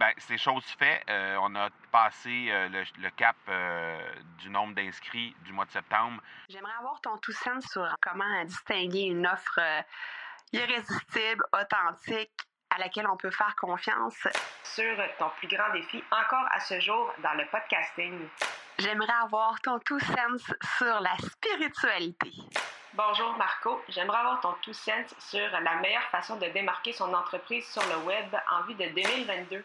ben, c'est chose faite. Euh, on a passé euh, le, cap du nombre d'inscrits du mois de septembre. J'aimerais avoir ton tout sens sur comment distinguer une offre irrésistible, authentique, à laquelle on peut faire confiance. Sur ton plus grand défi encore à ce jour dans le podcasting. J'aimerais avoir ton tout sens sur la spiritualité. Bonjour Marco, j'aimerais avoir ton tout sens sur la meilleure façon de démarquer son entreprise sur le web en vue de 2022.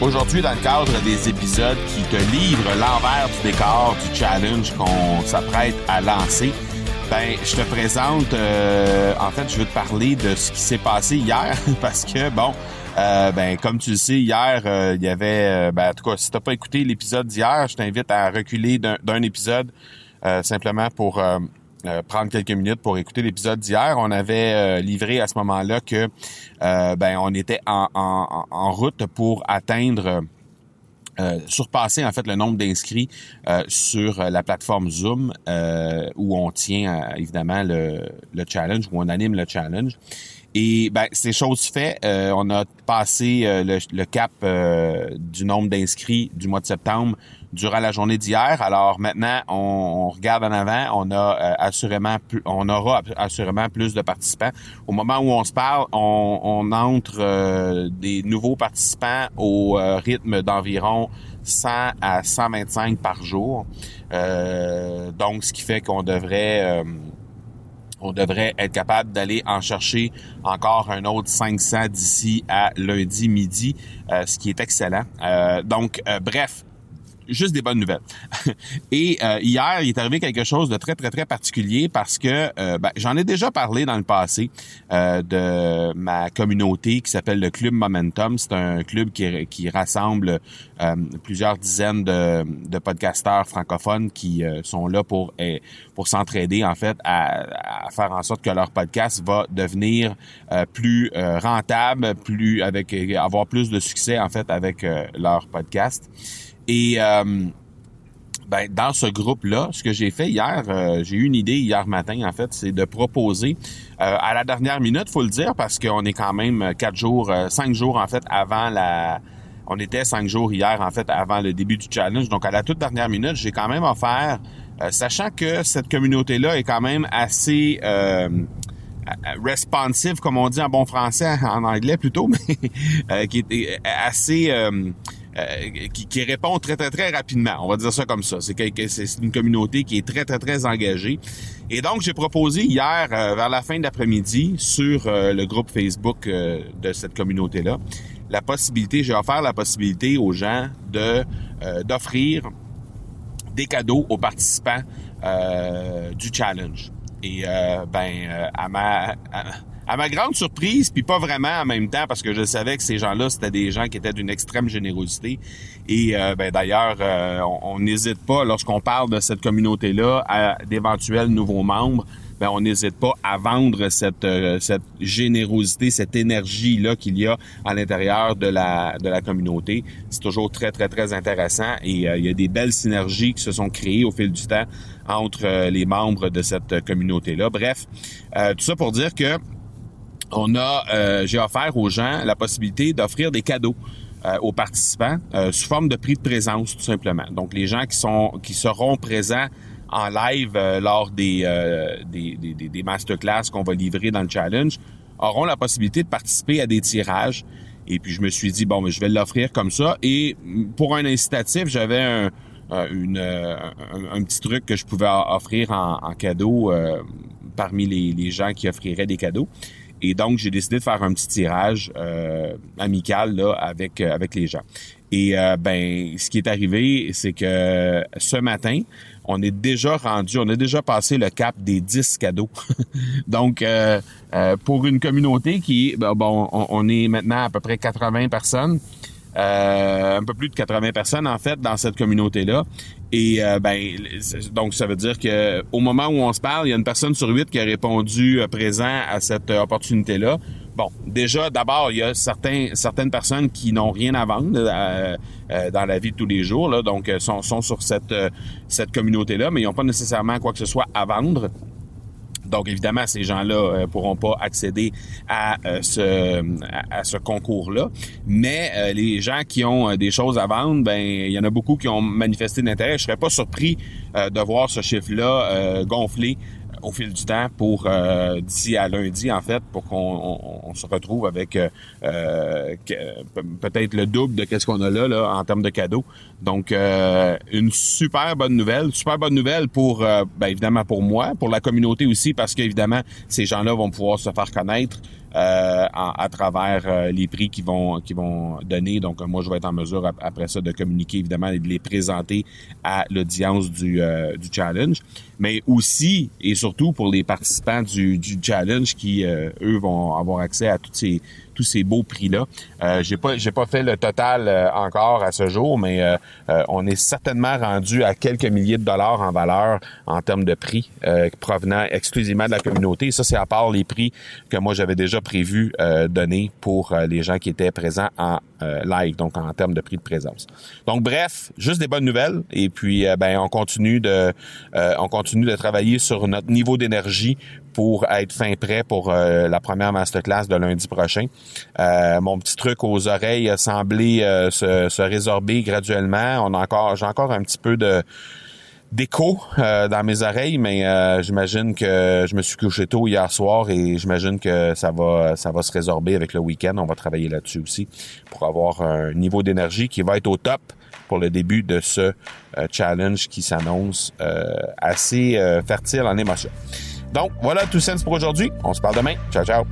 Aujourd'hui, dans le cadre des épisodes qui te livrent l'envers du décor du challenge qu'on s'apprête à lancer, ben, je te présente, euh, en fait, je veux te parler de ce qui s'est passé hier, parce que, bon, euh, ben, comme tu le sais, hier, euh, il y avait, ben, en tout cas, si t'as pas écouté l'épisode d'hier, je t'invite à reculer d'un épisode, simplement pour euh, prendre quelques minutes pour écouter l'épisode d'hier. On avait euh, livré à ce moment-là que euh, ben on était en, en, route pour atteindre surpasser en fait le nombre d'inscrits sur la plateforme Zoom où on tient évidemment le, le, challenge, où on anime le challenge. Et ben, c'est chose fait. on a passé le, le, cap du nombre d'inscrits du mois de septembre durant la journée d'hier. Alors maintenant, on, regarde en avant, on a euh, assurément on aura assurément plus de participants. Au moment où on se parle, on, entre euh, des nouveaux participants au euh, rythme d'environ 100 à 125 par jour. donc, ce qui fait qu'on devrait on devrait être capable d'aller en chercher encore un autre 500 d'ici à lundi midi, ce qui est excellent. donc, bref, juste des bonnes nouvelles. Et euh, hier, il est arrivé quelque chose de très, très, très particulier parce que euh, ben, j'en ai déjà parlé dans le passé euh, de ma communauté qui s'appelle le Club Momentum. C'est un club qui, qui rassemble plusieurs dizaines de, de podcasteurs francophones qui sont là pour, eh, pour s'entraider, en fait, à, à, faire en sorte que leur podcast va devenir plus rentable, plus avec avoir plus de succès, en fait, avec leur podcast. Et euh, ben, dans ce groupe-là, ce que j'ai fait hier, euh, j'ai eu une idée hier matin, en fait, c'est de proposer euh, à la dernière minute, faut le dire, parce qu'on est quand même quatre jours, cinq jours en fait avant la. On était cinq jours hier en fait avant le début du challenge. Donc à la toute dernière minute, j'ai quand même offert, sachant que cette communauté-là est quand même assez responsive, comme on dit en bon français, en anglais plutôt, mais qui est assez euh, qui, répond très, très, très rapidement. On va dire ça comme ça. C'est une communauté qui est très, très, très engagée. Et donc, j'ai proposé hier, euh, vers la fin de l'après-midi, sur euh, le groupe Facebook de cette communauté-là, la possibilité, j'ai offert la possibilité aux gens de d'offrir des cadeaux aux participants du challenge. Et ben, à ma ma grande surprise, puis pas vraiment en même temps, parce que je savais que ces gens-là, c'était des gens qui étaient d'une extrême générosité. Et euh, ben, d'ailleurs, euh, on n'hésite pas, lorsqu'on parle de cette communauté-là, à d'éventuels nouveaux membres, ben, on n'hésite pas à vendre cette, euh, cette générosité, cette énergie-là qu'il y a à l'intérieur de la, de la communauté. C'est toujours très, très, très intéressant et il y a des belles synergies qui se sont créées au fil du temps entre les membres de cette communauté-là. Bref, tout ça pour dire que on a, euh, j'ai offert aux gens la possibilité d'offrir des cadeaux euh, aux participants euh, sous forme de prix de présence tout simplement. Donc les gens qui sont qui seront présents en live lors des, des, des, des masterclass qu'on va livrer dans le challenge auront la possibilité de participer à des tirages. Et puis je me suis dit bon, mais je vais l'offrir comme ça. Et pour un incitatif, j'avais un, une, un, petit truc que je pouvais offrir en, en cadeau parmi les, les gens qui offriraient des cadeaux. Et donc, j'ai décidé de faire un petit tirage euh, amical là, avec, euh, avec les gens. Et euh, ben, ce qui est arrivé, c'est que ce matin, on est déjà rendu, on a déjà passé le cap des 10 cadeaux. donc, pour une communauté qui, ben, bon, on, est maintenant à peu près 80 personnes. Un peu plus de 80 personnes en fait dans cette communauté-là. Et ben donc ça veut dire que au moment où on se parle, il y a une personne sur huit qui a répondu présent à cette opportunité-là. Bon, déjà, d'abord, il y a certains, certaines personnes qui n'ont rien à vendre euh, euh, dans la vie de tous les jours, là, donc euh, sont, sont sur cette, cette communauté-là, mais ils n'ont pas nécessairement quoi que ce soit à vendre. Donc, évidemment, ces gens-là ne pourront pas accéder à ce, à, ce concours-là. Mais les gens qui ont des choses à vendre, ben il y en a beaucoup qui ont manifesté d'intérêt. Je serais pas surpris de voir ce chiffre-là gonfler au fil du temps pour euh, d'ici à lundi en fait pour qu'on se retrouve avec euh, euh, peut-être le double de qu'est-ce qu'on a là, là en termes de cadeaux. Donc une super bonne nouvelle, super bonne nouvelle pour ben, évidemment pour moi, pour la communauté aussi parce qu'évidemment ces gens-là vont pouvoir se faire connaître. À, travers les prix qu'ils vont vont donner. Donc moi je vais être en mesure après ça de communiquer évidemment et de les présenter à l'audience du, du challenge, mais aussi et surtout pour les participants du, du challenge qui eux vont avoir accès à toutes ces tous ces beaux prix-là. Euh, j'ai pas j'ai pas fait le total euh, encore à ce jour, mais euh, euh, on est certainement rendu à quelques milliers de dollars en valeur en termes de prix provenant exclusivement de la communauté. ça, c'est à part les prix que moi j'avais déjà prévu donner pour les gens qui étaient présents en live, donc en termes de prix de présence. Donc bref, juste des bonnes nouvelles. Et puis ben on continue de on continue de travailler sur notre niveau d'énergie pour être fin prêt pour la première masterclass de lundi prochain. Euh, mon petit truc aux oreilles a euh, se, résorber graduellement. On a encore, j'ai encore un petit peu d'écho euh, dans mes oreilles, mais j'imagine que je me suis couché tôt hier soir et j'imagine que ça va ça va se résorber avec le week-end. On va travailler là-dessus aussi pour avoir un niveau d'énergie qui va être au top pour le début de ce challenge qui s'annonce assez fertile en émotions. Donc voilà tout sens pour aujourd'hui. On se parle demain. Ciao ciao.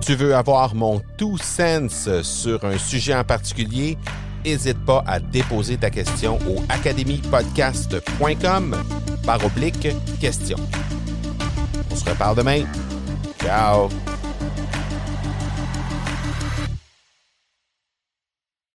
Tu veux avoir mon tout sens sur un sujet en particulier? N'hésite pas à déposer ta question au academypodcast.com par oblique question. On se reparle demain. Ciao!